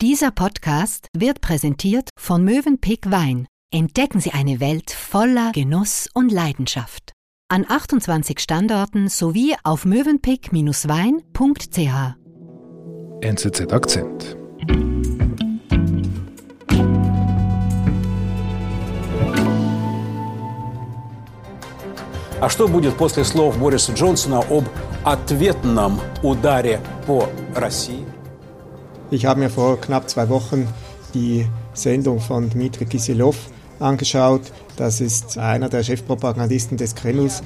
Dieser Podcast wird präsentiert von Mövenpick Wein. Entdecken Sie eine Welt voller Genuss und Leidenschaft. An 28 Standorten sowie auf mövenpick-wein.ch. NZZ Akzent. А что будет после слов Бориса Джонсона об ответном ударе по России? Ich habe mir vor knapp zwei Wochen die Sendung von Dmitri Kisilov angeschaut. Das ist einer der Chefpropagandisten des Kremls,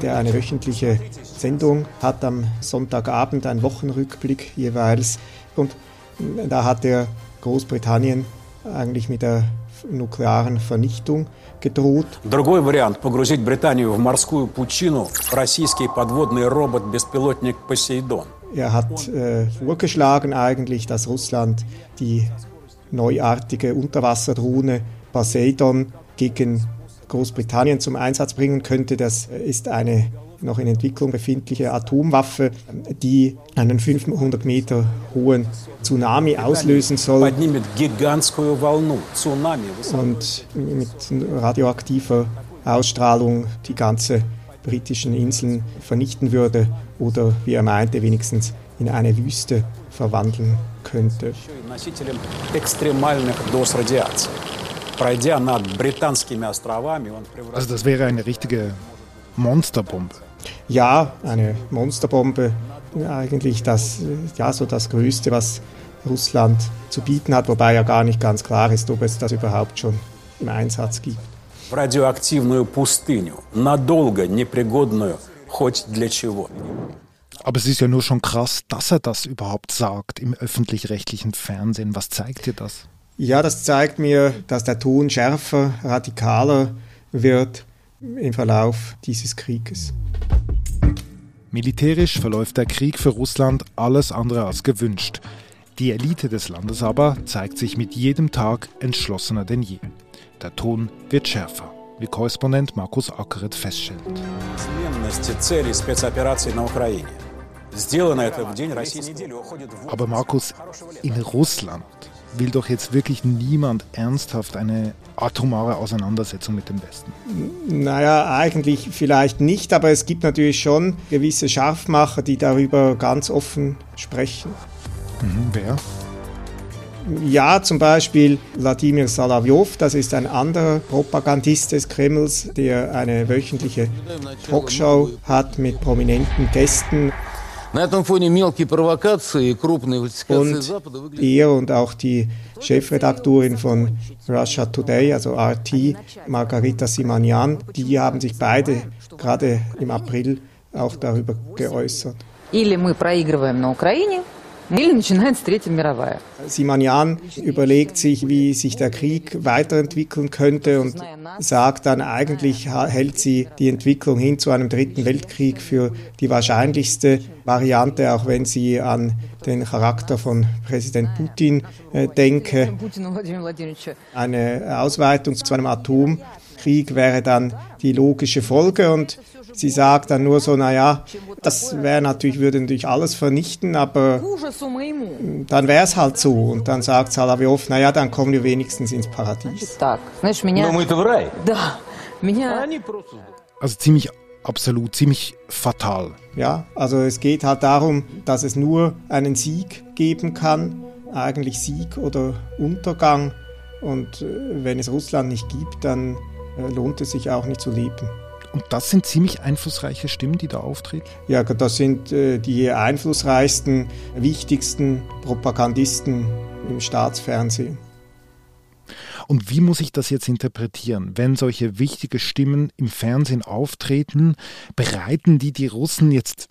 der eine wöchentliche Sendung hat am Sonntagabend, einen Wochenrückblick jeweils. Und da hat er Großbritannien eigentlich mit der nuklearen Vernichtung gedroht. Другой вариант – погрузить Британию в морскую пучину российский подводный робот-беспилотник «Посейдон». Er hat äh, vorgeschlagen eigentlich, dass Russland die neuartige Unterwasserdrohne Poseidon gegen Großbritannien zum Einsatz bringen könnte. Das ist eine noch in Entwicklung befindliche Atomwaffe, die einen 500 Meter hohen Tsunami auslösen soll und mit radioaktiver Ausstrahlung die ganze britischen Inseln vernichten würde oder, wie er meinte, wenigstens in eine Wüste verwandeln könnte. Also das wäre eine richtige Monsterbombe. Ja, eine Monsterbombe. Eigentlich das, ja, so das Größte, was Russland zu bieten hat, wobei ja gar nicht ganz klar ist, ob es das überhaupt schon im Einsatz gibt В радиоактивную пустыню, надолго непригодную хоть для чего. Aber es ist ja nur schon krass, dass er das überhaupt sagt im öffentlich-rechtlichen Fernsehen. Was zeigt dir das? Ja, das zeigt mir, dass der Ton schärfer, radikaler wird im Verlauf dieses Krieges. Militärisch verläuft der Krieg für Russland alles andere als gewünscht. Die Elite des Landes aber zeigt sich mit jedem Tag entschlossener denn je. Der Ton wird schärfer, wie Korrespondent Markus Ackeret feststellt. Aber Markus, in Russland will doch jetzt wirklich niemand ernsthaft eine atomare Auseinandersetzung mit dem Westen? Naja, eigentlich vielleicht nicht, aber es gibt natürlich schon gewisse Scharfmacher, die darüber ganz offen sprechen. Mhm, wer? Ja, zum Beispiel Wladimir Salavjov, das ist ein anderer Propagandist des Kremls, der eine wöchentliche Talkshow hat mit prominenten Gästen. Und er und auch die Chefredaktorin von Russia Today, also RT, Margarita Simanian, die haben sich beide gerade im April auch darüber geäußert. Или мы проигрываем на Украине, или начинается Третья мировая. Simanian überlegt sich, wie sich der Krieg weiterentwickeln könnte und sagt dann, eigentlich hält sie die Entwicklung hin zu einem dritten Weltkrieg für die wahrscheinlichste Variante, auch wenn sie an den Charakter von Präsident Putin äh, denke. Eine Ausweitung zu einem Atomkrieg wäre dann die logische Folge und Sie sagt dann nur so, naja, das wäre natürlich, würde natürlich alles vernichten, aber dann wäre es halt so. Und dann sagt Salaviov, naja, dann kommen wir wenigstens ins Paradies. Also ziemlich absolut, ziemlich fatal. Ja, also es geht halt darum, dass es nur einen Sieg geben kann, eigentlich Sieg oder Untergang. Und äh, wenn es Russland nicht gibt, dann lohnt es sich auch nicht zu leben. Und das sind ziemlich einflussreiche Stimmen, die da auftreten? Ja, das sind äh, die einflussreichsten, wichtigsten Propagandisten im Staatsfernsehen. Und wie muss ich das jetzt interpretieren? Wenn solche wichtige Stimmen im Fernsehen auftreten, bereiten die die Russen jetzt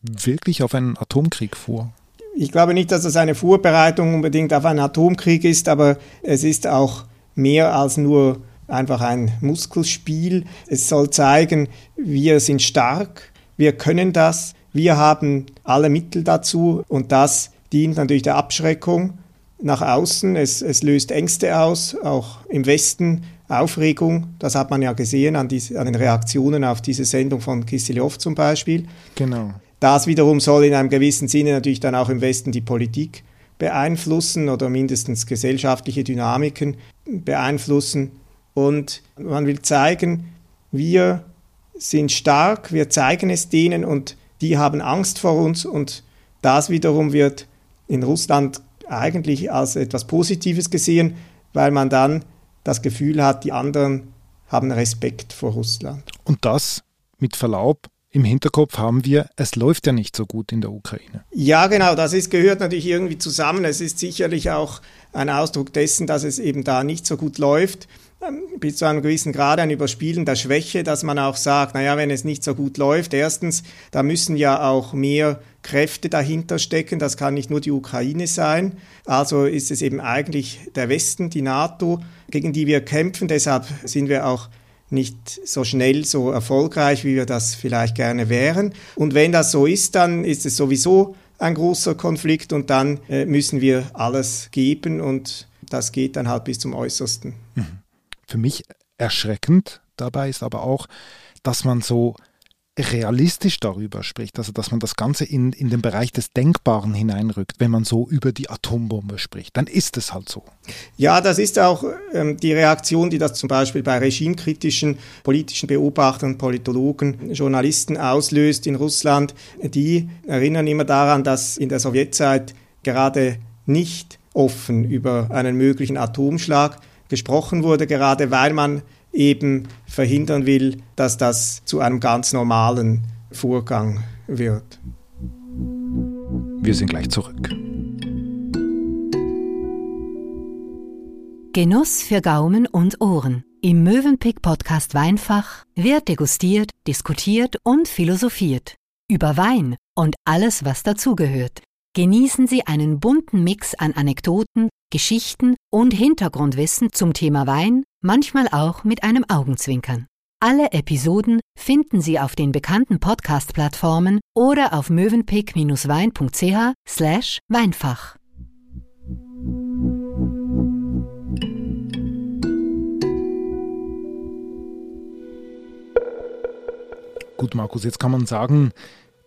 wirklich auf einen Atomkrieg vor? Ich glaube nicht, dass es eine Vorbereitung unbedingt auf einen Atomkrieg ist, aber es ist auch mehr als nur einfach ein Muskelspiel. Es soll zeigen, wir sind stark, wir können das, wir haben alle Mittel dazu und das dient natürlich der Abschreckung nach außen. Es, es löst Ängste aus, auch im Westen Aufregung. Das hat man ja gesehen an, diese, an den Reaktionen auf diese Sendung von Kisilov zum Beispiel. Genau. Das wiederum soll in einem gewissen Sinne natürlich dann auch im Westen die Politik beeinflussen oder mindestens gesellschaftliche Dynamiken beeinflussen. Und man will zeigen, wir sind stark, wir zeigen es denen und die haben Angst vor uns und das wiederum wird in Russland eigentlich als etwas Positives gesehen, weil man dann das Gefühl hat, die anderen haben Respekt vor Russland. Und das, mit Verlaub, im Hinterkopf haben wir, es läuft ja nicht so gut in der Ukraine. Ja, genau, das ist, gehört natürlich irgendwie zusammen. Es ist sicherlich auch ein Ausdruck dessen, dass es eben da nicht so gut läuft. Ähm, bis zu einem gewissen Grad ein Überspielen der Schwäche, dass man auch sagt, naja, wenn es nicht so gut läuft, erstens, da müssen ja auch mehr Kräfte dahinter stecken, das kann nicht nur die Ukraine sein, also ist es eben eigentlich der Westen, die NATO, gegen die wir kämpfen, deshalb sind wir auch nicht so schnell so erfolgreich, wie wir das vielleicht gerne wären. Und wenn das so ist, dann ist es sowieso ein großer Konflikt und dann äh, müssen wir alles geben und das geht dann halt bis zum Äußersten. Mhm. Für mich erschreckend dabei ist aber auch, dass man so realistisch darüber spricht, also dass man das Ganze in, in den Bereich des Denkbaren hineinrückt, wenn man so über die Atombombe spricht, dann ist es halt so. Ja, das ist auch ähm, die Reaktion, die das zum Beispiel bei regimekritischen politischen Beobachtern, Politologen, Journalisten auslöst in Russland. Die erinnern immer daran, dass in der Sowjetzeit gerade nicht offen über einen möglichen Atomschlag gesprochen wurde, gerade weil man eben verhindern will, dass das zu einem ganz normalen Vorgang wird. Wir sind gleich zurück. Genuss für Gaumen und Ohren. Im Mövenpick Podcast Weinfach wird degustiert, diskutiert und philosophiert. Über Wein und alles, was dazugehört. Genießen Sie einen bunten Mix an Anekdoten, Geschichten und Hintergrundwissen zum Thema Wein, manchmal auch mit einem Augenzwinkern. Alle Episoden finden Sie auf den bekannten Podcast-Plattformen oder auf mövenpick-wein.ch slash Weinfach. Gut, Markus, jetzt kann man sagen,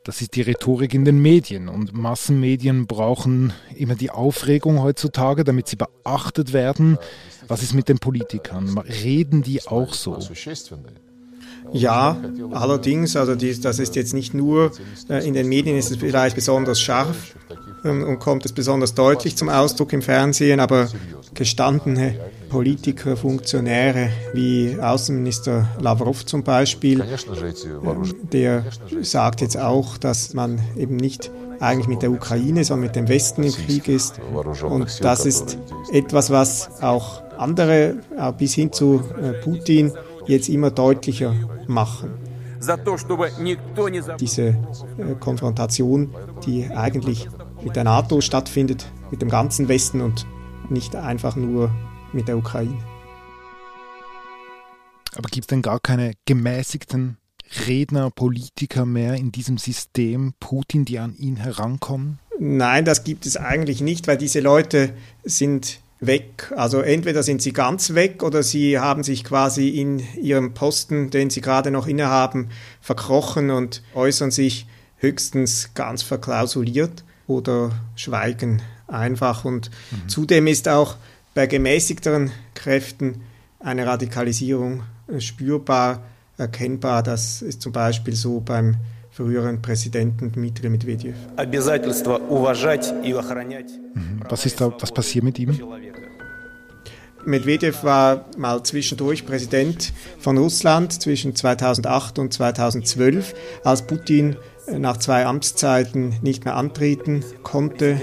das ist die Rhetorik in den Medien. Und Massenmedien brauchen immer die Aufregung heutzutage, damit sie beachtet werden. Was ist mit den Politikern? Reden die auch so? Ja, allerdings, also die, das ist jetzt nicht nur, äh, in den Medien ist es vielleicht besonders scharf ähm, und kommt es besonders deutlich zum Ausdruck im Fernsehen, aber gestandene Politiker, Funktionäre wie Außenminister Lavrov zum Beispiel, der sagt jetzt auch, dass man eben nicht eigentlich mit der Ukraine, sondern mit dem Westen im Krieg ist. Und das ist etwas, was auch andere, bis hin zu äh, Putin, jetzt immer deutlicher machen. Diese äh, Konfrontation, die eigentlich mit der NATO stattfindet, mit dem ganzen Westen und nicht einfach nur mit der Ukraine. Aber gibt es denn gar keine gemäßigten Redner, Politiker mehr in diesem System Putin, die an ihn herankommen? Nein, das gibt es eigentlich nicht, weil diese Leute sind weg. Also entweder sind sie ganz weg oder sie haben sich quasi in ihrem Posten, den sie gerade noch innehaben, verkrochen und äußern sich höchstens ganz verklausuliert oder schweigen einfach. Und mhm. zudem ist auch bei gemäßigteren Kräften eine Radikalisierung spürbar, erkennbar. Das ist zum Beispiel so beim früheren Präsidenten Dmitri Medvedev. Was ist da, was passiert mit ihm? Medvedev war mal zwischendurch Präsident von Russland zwischen 2008 und 2012, als Putin nach zwei Amtszeiten nicht mehr antreten konnte.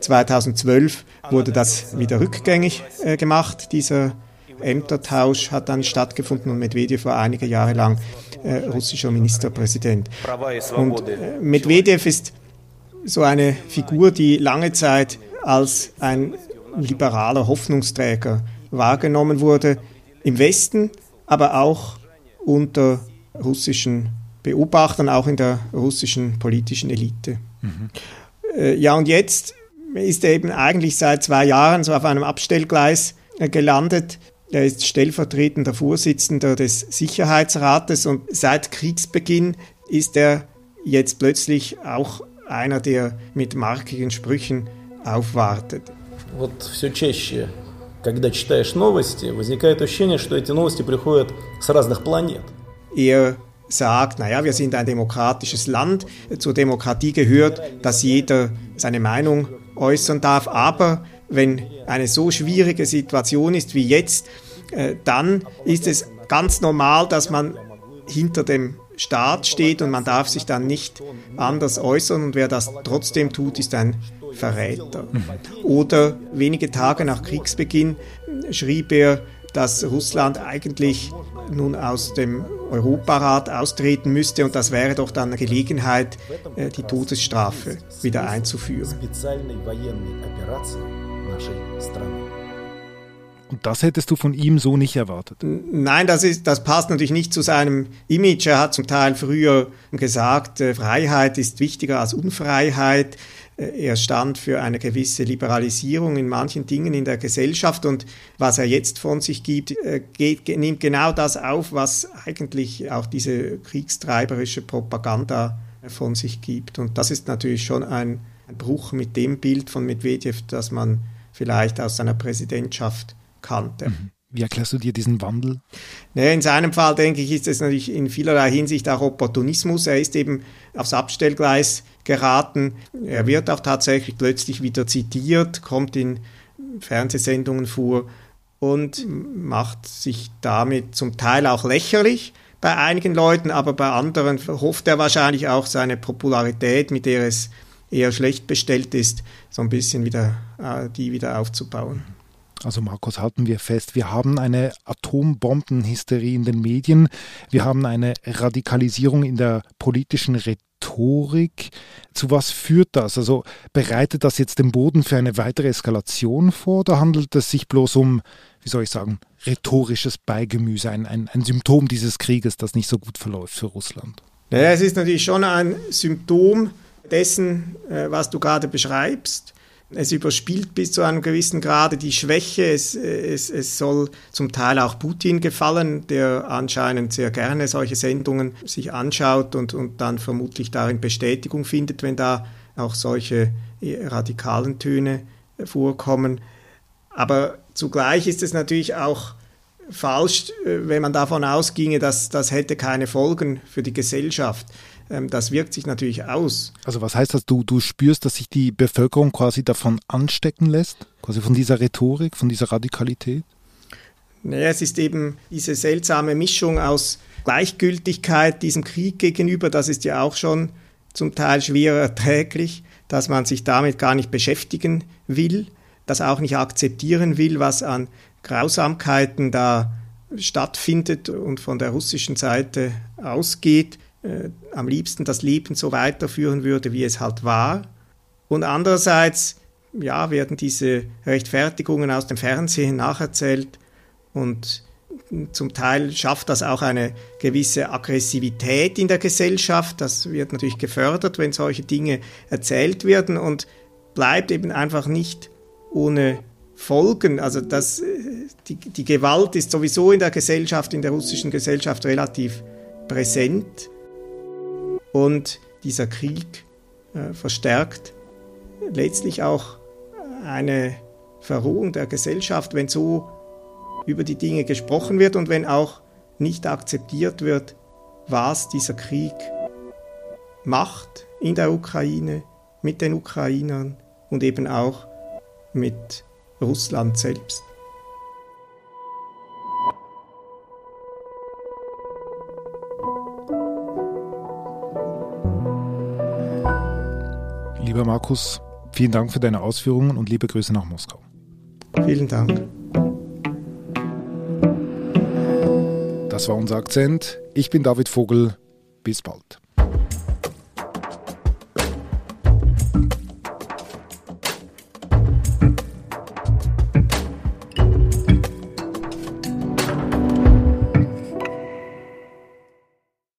2012 wurde das wieder rückgängig äh, gemacht. Dieser Ämtertausch hat dann stattgefunden und Medvedev war einige Jahre lang äh, russischer Ministerpräsident. Und äh, Medvedev ist so eine Figur, die lange Zeit als ein liberaler Hoffnungsträger wahrgenommen wurde, im Westen, aber auch unter russischen Beobachtern, auch in der russischen politischen Elite. Mhm. Ja, und jetzt ist er eben eigentlich seit zwei Jahren so auf einem Abstellgleis äh, gelandet. Er ist stellvertretender Vorsitzender des Sicherheitsrates und seit Kriegsbeginn ist er jetzt plötzlich auch einer, der mit markigen Sprüchen aufwartet. Вот все чаще, когда читаешь новости, возникает ощущение, что эти новости приходят с разных планет. Er sagt, naja, wir sind ein demokratisches Land, zur Demokratie gehört, dass jeder seine Meinung äußern darf, aber wenn eine so schwierige Situation ist wie jetzt, äh, dann ist es ganz normal, dass man hinter dem Staat steht und man darf sich dann nicht anders äußern. Und wer das trotzdem tut, ist ein Verräter. Oder wenige Tage nach Kriegsbeginn schrieb er, dass Russland eigentlich nun aus dem Europarat austreten müsste und das wäre doch dann eine Gelegenheit, äh, die Todesstrafe wieder einzuführen. Und das hättest du von ihm so nicht erwartet? Nein, das, ist, das passt natürlich nicht zu seinem Image. Er hat zum Teil früher gesagt, äh, Freiheit ist wichtiger als Unfreiheit. Äh, er stand für eine gewisse Liberalisierung in manchen Dingen in der Gesellschaft und was er jetzt von sich gibt, äh, geht, nimmt genau das auf, was eigentlich auch diese kriegstreiberische Propaganda von sich gibt. Und das ist natürlich schon ein, ein Bruch mit dem Bild von Medvedev, das man vielleicht aus seiner Präsidentschaft kannte. Mhm. Wie erklärst du dir diesen Wandel? In seinem Fall, denke ich, ist es natürlich in vielerlei Hinsicht auch Opportunismus. Er ist eben aufs Abstellgleis geraten. Er wird auch tatsächlich plötzlich wieder zitiert, kommt in Fernsehsendungen vor und macht sich damit zum Teil auch lächerlich bei einigen Leuten, aber bei anderen hofft er wahrscheinlich auch seine Popularität, mit der es eher schlecht bestellt ist, so ein bisschen wieder, äh, die wieder aufzubauen. Also Markus, halten wir fest, wir haben eine Atombombenhysterie in den Medien, wir haben eine Radikalisierung in der politischen Rhetorik. Zu was führt das? Also bereitet das jetzt den Boden für eine weitere Eskalation vor oder handelt es sich bloß um, wie soll ich sagen, rhetorisches Beigemüse, ein, ein, ein Symptom dieses Krieges, das nicht so gut verläuft für Russland? Naja, es ist natürlich schon ein Symptom dessen, äh, was du gerade beschreibst. Es überspielt bis zu einem gewissen Grade die Schwäche. Es, es, es soll zum Teil auch Putin gefallen, der anscheinend sehr gerne solche Sendungen sich anschaut und, und dann vermutlich darin Bestätigung findet, wenn da auch solche radikalen Töne vorkommen. Aber zugleich ist es natürlich auch falsch, äh, wenn man davon ausginge, dass das hätte keine Folgen für die Gesellschaft. Ähm, das wirkt sich natürlich aus. Also was heißt das? Du, du spürst, dass sich die Bevölkerung quasi davon anstecken lässt? Quasi von dieser Rhetorik, von dieser Radikalität? Naja, es ist eben diese seltsame Mischung aus Gleichgültigkeit diesem Krieg gegenüber, das ist ja auch schon zum Teil schwer erträglich, dass man sich damit gar nicht beschäftigen will, das auch nicht akzeptieren will, was an Grausamkeiten da stattfindet und von der russischen Seite ausgeht äh, am liebsten das Leben so weiterführen würde, wie es halt war. Und andererseits ja, werden diese Rechtfertigungen aus dem Fernsehen nacherzählt und zum Teil schafft das auch eine gewisse Aggressivität in der Gesellschaft. Das wird natürlich gefördert, wenn solche Dinge erzählt werden und bleibt eben einfach nicht ohne Folgen. Also das, die, die Gewalt ist sowieso in der Gesellschaft, in der russischen Gesellschaft relativ präsent. Und dieser Krieg äh, verstärkt letztlich auch eine Verrohung der Gesellschaft, wenn so über die Dinge gesprochen wird und wenn auch nicht akzeptiert wird, was dieser Krieg macht in der Ukraine, mit den Ukrainern und eben auch mit Russland selbst. Lieber Markus, vielen Dank für deine Ausführungen und liebe Grüße nach Moskau. Vielen Dank. Das war unser Akzent. Ich bin David Vogel. Bis bald.